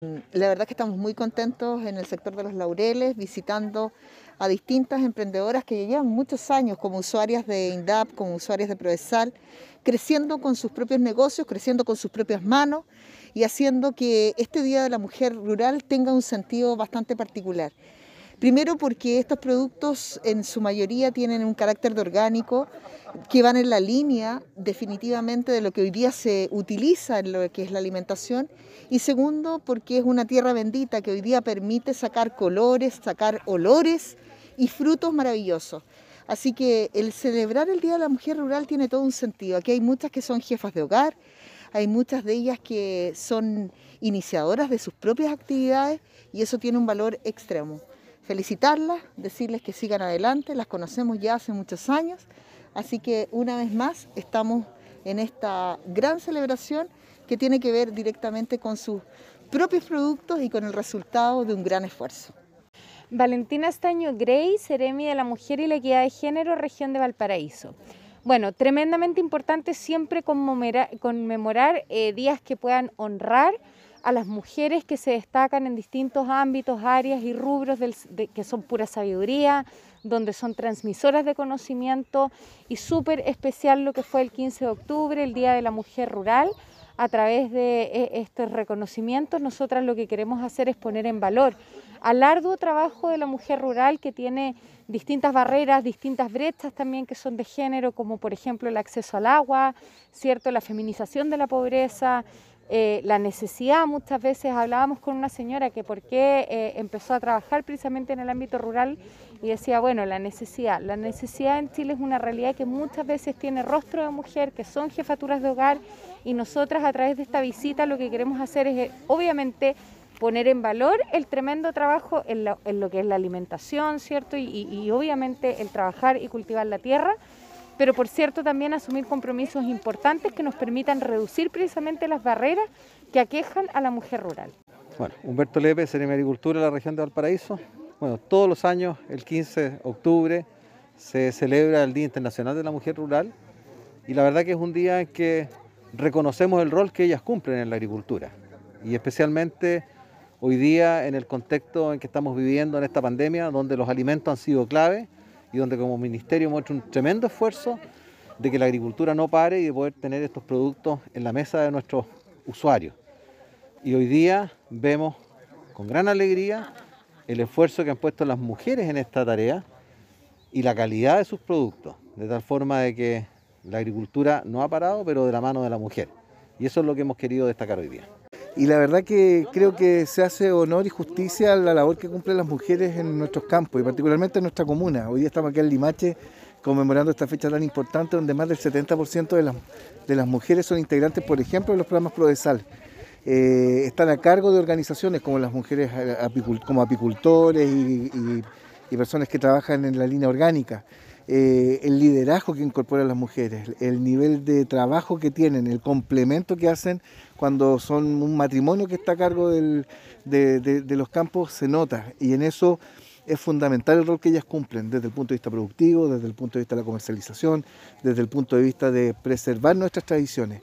La verdad que estamos muy contentos en el sector de los laureles, visitando a distintas emprendedoras que llevan muchos años como usuarias de INDAP, como usuarias de Provesal, creciendo con sus propios negocios, creciendo con sus propias manos y haciendo que este Día de la Mujer Rural tenga un sentido bastante particular. Primero porque estos productos en su mayoría tienen un carácter de orgánico que van en la línea definitivamente de lo que hoy día se utiliza en lo que es la alimentación y segundo porque es una tierra bendita que hoy día permite sacar colores, sacar olores y frutos maravillosos. Así que el celebrar el Día de la Mujer Rural tiene todo un sentido. Aquí hay muchas que son jefas de hogar, hay muchas de ellas que son iniciadoras de sus propias actividades y eso tiene un valor extremo felicitarlas, decirles que sigan adelante, las conocemos ya hace muchos años, así que una vez más estamos en esta gran celebración que tiene que ver directamente con sus propios productos y con el resultado de un gran esfuerzo. Valentina Estaño Grey, Seremi de la Mujer y la Equidad de Género, región de Valparaíso. Bueno, tremendamente importante siempre conmemorar, conmemorar eh, días que puedan honrar a las mujeres que se destacan en distintos ámbitos, áreas y rubros que son pura sabiduría, donde son transmisoras de conocimiento y súper especial lo que fue el 15 de octubre, el Día de la Mujer Rural. A través de eh, estos reconocimientos, nosotras lo que queremos hacer es poner en valor al arduo trabajo de la mujer rural que tiene distintas barreras, distintas brechas también que son de género, como por ejemplo el acceso al agua, cierto, la feminización de la pobreza, eh, la necesidad, muchas veces hablábamos con una señora que por qué eh, empezó a trabajar precisamente en el ámbito rural y decía, bueno, la necesidad. La necesidad en Chile es una realidad que muchas veces tiene rostro de mujer, que son jefaturas de hogar y nosotras a través de esta visita lo que queremos hacer es eh, obviamente poner en valor el tremendo trabajo en lo, que es la alimentación, ¿cierto? y obviamente el trabajar y cultivar la tierra pero por cierto también asumir compromisos importantes que nos permitan reducir precisamente las barreras que aquejan a la mujer rural. Bueno, Humberto Lepe, Seremi Agricultura de la región de Valparaíso. Bueno, todos los años, el 15 de octubre, se celebra el Día Internacional de la Mujer Rural y la verdad que es un día en que reconocemos el rol que ellas cumplen en la agricultura y especialmente hoy día en el contexto en que estamos viviendo en esta pandemia, donde los alimentos han sido clave y donde como ministerio hemos hecho un tremendo esfuerzo de que la agricultura no pare y de poder tener estos productos en la mesa de nuestros usuarios. Y hoy día vemos con gran alegría el esfuerzo que han puesto las mujeres en esta tarea y la calidad de sus productos, de tal forma de que la agricultura no ha parado, pero de la mano de la mujer. Y eso es lo que hemos querido destacar hoy día y la verdad que creo que se hace honor y justicia a la labor que cumplen las mujeres en nuestros campos y particularmente en nuestra comuna. Hoy día estamos aquí en Limache conmemorando esta fecha tan importante donde más del 70% de las, de las mujeres son integrantes, por ejemplo, de los programas Prodesal. Eh, están a cargo de organizaciones como las mujeres eh, como apicultores y, y personas que trabajan en la línea orgánica. Eh, el liderazgo que incorporan las mujeres, el nivel de trabajo que tienen, el complemento que hacen cuando son un matrimonio que está a cargo de, los campos, se nota. Y en eso es fundamental el rol que ellas cumplen desde el punto de vista productivo, desde el punto de vista de la comercialización, desde el punto de vista de preservar nuestras tradiciones.